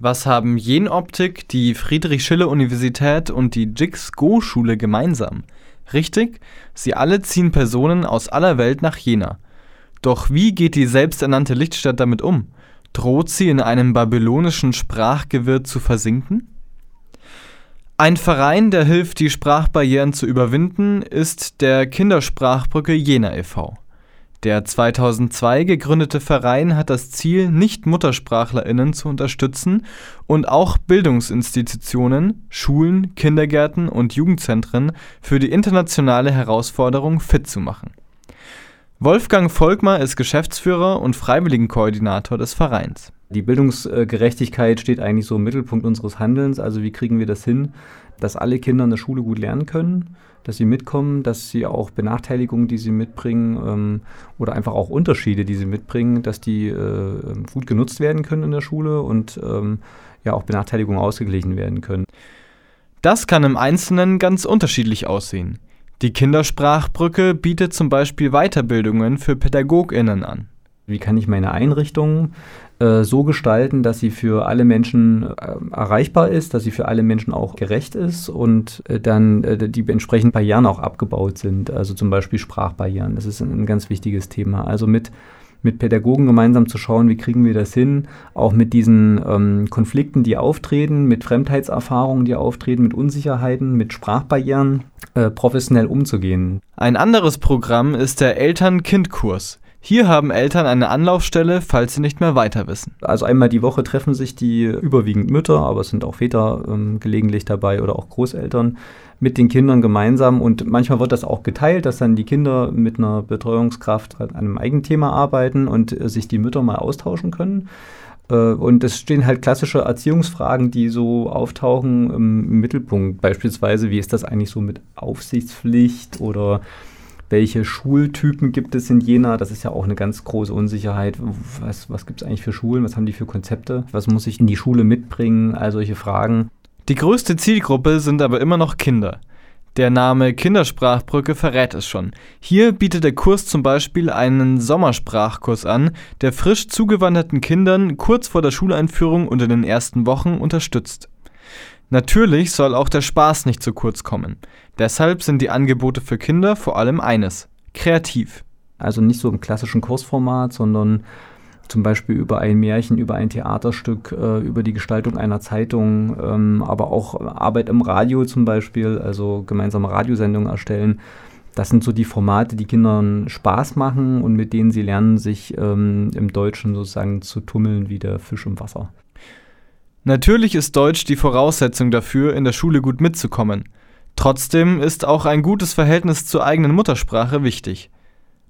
Was haben Jenoptik, die Friedrich-Schiller-Universität und die Jix-Go-Schule gemeinsam? Richtig, sie alle ziehen Personen aus aller Welt nach Jena. Doch wie geht die selbsternannte Lichtstadt damit um? Droht sie in einem babylonischen Sprachgewirr zu versinken? Ein Verein, der hilft, die Sprachbarrieren zu überwinden, ist der Kindersprachbrücke Jena e.V. Der 2002 gegründete Verein hat das Ziel, Nicht-MuttersprachlerInnen zu unterstützen und auch Bildungsinstitutionen, Schulen, Kindergärten und Jugendzentren für die internationale Herausforderung fit zu machen. Wolfgang Volkmar ist Geschäftsführer und Freiwilligenkoordinator des Vereins. Die Bildungsgerechtigkeit steht eigentlich so im Mittelpunkt unseres Handelns. Also wie kriegen wir das hin, dass alle Kinder in der Schule gut lernen können, dass sie mitkommen, dass sie auch Benachteiligungen, die sie mitbringen ähm, oder einfach auch Unterschiede, die sie mitbringen, dass die äh, gut genutzt werden können in der Schule und ähm, ja auch Benachteiligungen ausgeglichen werden können. Das kann im Einzelnen ganz unterschiedlich aussehen. Die Kindersprachbrücke bietet zum Beispiel Weiterbildungen für PädagogInnen an. Wie kann ich meine Einrichtung äh, so gestalten, dass sie für alle Menschen äh, erreichbar ist, dass sie für alle Menschen auch gerecht ist und äh, dann äh, die entsprechenden Barrieren auch abgebaut sind, also zum Beispiel Sprachbarrieren. Das ist ein, ein ganz wichtiges Thema. Also mit mit Pädagogen gemeinsam zu schauen, wie kriegen wir das hin, auch mit diesen ähm, Konflikten, die auftreten, mit Fremdheitserfahrungen, die auftreten, mit Unsicherheiten, mit Sprachbarrieren äh, professionell umzugehen. Ein anderes Programm ist der Eltern-Kind-Kurs. Hier haben Eltern eine Anlaufstelle, falls sie nicht mehr weiter wissen. Also einmal die Woche treffen sich die überwiegend Mütter, aber es sind auch Väter ähm, gelegentlich dabei oder auch Großeltern mit den Kindern gemeinsam und manchmal wird das auch geteilt, dass dann die Kinder mit einer Betreuungskraft an einem Eigenthema arbeiten und äh, sich die Mütter mal austauschen können. Äh, und es stehen halt klassische Erziehungsfragen, die so auftauchen im Mittelpunkt. Beispielsweise, wie ist das eigentlich so mit Aufsichtspflicht oder welche Schultypen gibt es in Jena? Das ist ja auch eine ganz große Unsicherheit. Was, was gibt es eigentlich für Schulen? Was haben die für Konzepte? Was muss ich in die Schule mitbringen? All solche Fragen. Die größte Zielgruppe sind aber immer noch Kinder. Der Name Kindersprachbrücke verrät es schon. Hier bietet der Kurs zum Beispiel einen Sommersprachkurs an, der frisch zugewanderten Kindern kurz vor der Schuleinführung und in den ersten Wochen unterstützt. Natürlich soll auch der Spaß nicht zu kurz kommen. Deshalb sind die Angebote für Kinder vor allem eines: kreativ. Also nicht so im klassischen Kursformat, sondern zum Beispiel über ein Märchen, über ein Theaterstück, äh, über die Gestaltung einer Zeitung, ähm, aber auch Arbeit im Radio zum Beispiel, also gemeinsame Radiosendungen erstellen. Das sind so die Formate, die Kindern Spaß machen und mit denen sie lernen, sich ähm, im Deutschen sozusagen zu tummeln wie der Fisch im Wasser. Natürlich ist Deutsch die Voraussetzung dafür, in der Schule gut mitzukommen. Trotzdem ist auch ein gutes Verhältnis zur eigenen Muttersprache wichtig.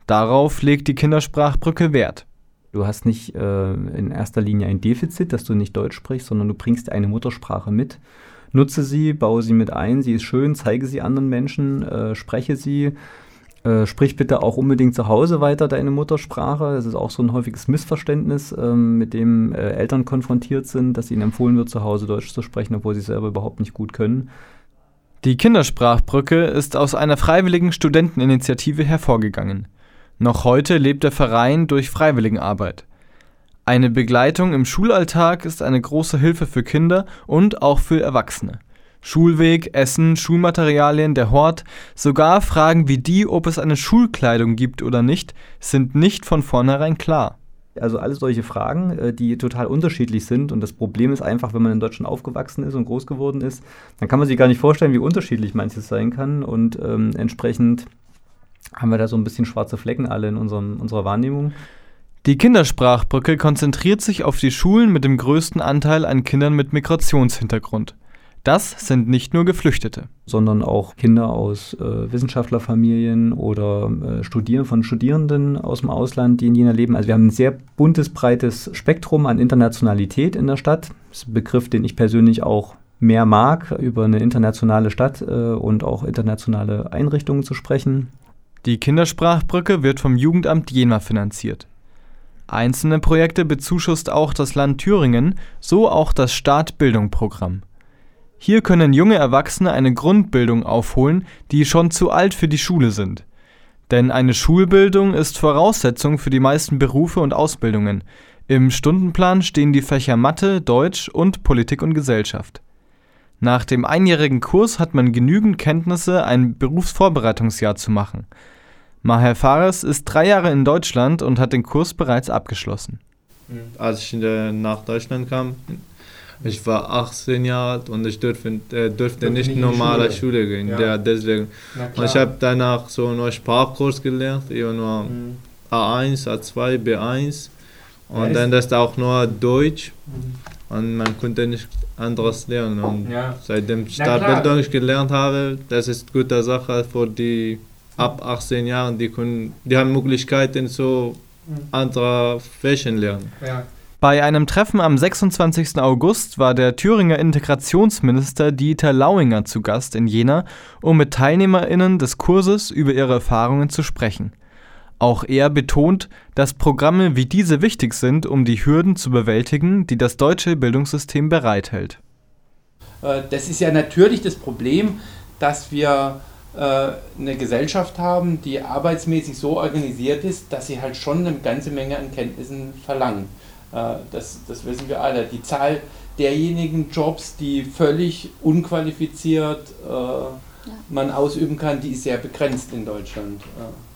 Darauf legt die Kindersprachbrücke Wert. Du hast nicht äh, in erster Linie ein Defizit, dass du nicht Deutsch sprichst, sondern du bringst eine Muttersprache mit. Nutze sie, baue sie mit ein, sie ist schön, zeige sie anderen Menschen, äh, spreche sie. Äh, sprich bitte auch unbedingt zu Hause weiter deine Muttersprache. Das ist auch so ein häufiges Missverständnis, ähm, mit dem äh, Eltern konfrontiert sind, dass ihnen empfohlen wird, zu Hause Deutsch zu sprechen, obwohl sie selber überhaupt nicht gut können. Die Kindersprachbrücke ist aus einer freiwilligen Studenteninitiative hervorgegangen. Noch heute lebt der Verein durch Freiwilligenarbeit. Eine Begleitung im Schulalltag ist eine große Hilfe für Kinder und auch für Erwachsene. Schulweg, Essen, Schulmaterialien, der Hort, sogar Fragen wie die, ob es eine Schulkleidung gibt oder nicht, sind nicht von vornherein klar. Also alle solche Fragen, äh, die total unterschiedlich sind. Und das Problem ist einfach, wenn man in Deutschland aufgewachsen ist und groß geworden ist, dann kann man sich gar nicht vorstellen, wie unterschiedlich manches sein kann. Und ähm, entsprechend haben wir da so ein bisschen schwarze Flecken alle in unserem, unserer Wahrnehmung. Die Kindersprachbrücke konzentriert sich auf die Schulen mit dem größten Anteil an Kindern mit Migrationshintergrund. Das sind nicht nur Geflüchtete. Sondern auch Kinder aus äh, Wissenschaftlerfamilien oder äh, Studier von Studierenden aus dem Ausland, die in Jena leben. Also wir haben ein sehr buntes, breites Spektrum an Internationalität in der Stadt. Das ist ein Begriff, den ich persönlich auch mehr mag, über eine internationale Stadt äh, und auch internationale Einrichtungen zu sprechen. Die Kindersprachbrücke wird vom Jugendamt Jena finanziert. Einzelne Projekte bezuschusst auch das Land Thüringen, so auch das Startbildung-Programm. Hier können junge Erwachsene eine Grundbildung aufholen, die schon zu alt für die Schule sind. Denn eine Schulbildung ist Voraussetzung für die meisten Berufe und Ausbildungen, Im Stundenplan stehen die Fächer Mathe, Deutsch und Politik und Gesellschaft. Nach dem einjährigen Kurs hat man genügend Kenntnisse, ein Berufsvorbereitungsjahr zu machen. Maher Fares ist drei Jahre in Deutschland und hat den Kurs bereits abgeschlossen. Als ich nach Deutschland kam, ich war 18 Jahre alt und ich durfte, äh, durfte nicht in normale Schule, Schule gehen. Ja. Ja, deswegen. Und ich habe danach so nur Sprachkurs gelernt, nur mhm. A1, A2, B1 und ja, dann das auch nur Deutsch. Mhm. Und man konnte nicht anderes lernen. Und ja. seitdem ich Startbildung gelernt habe, das ist eine gute Sache für die ab 18 Jahren, die, können, die haben Möglichkeiten so mhm. andere Fächen lernen. Ja. Bei einem Treffen am 26. August war der Thüringer Integrationsminister Dieter Lauinger zu Gast in Jena, um mit TeilnehmerInnen des Kurses über ihre Erfahrungen zu sprechen. Auch er betont, dass Programme wie diese wichtig sind, um die Hürden zu bewältigen, die das deutsche Bildungssystem bereithält. Äh, das ist ja natürlich das Problem, dass wir äh, eine Gesellschaft haben, die arbeitsmäßig so organisiert ist, dass sie halt schon eine ganze Menge an Kenntnissen verlangt. Äh, das, das wissen wir alle. Die Zahl derjenigen Jobs, die völlig unqualifiziert äh, man ausüben kann, die ist sehr begrenzt in Deutschland. Äh.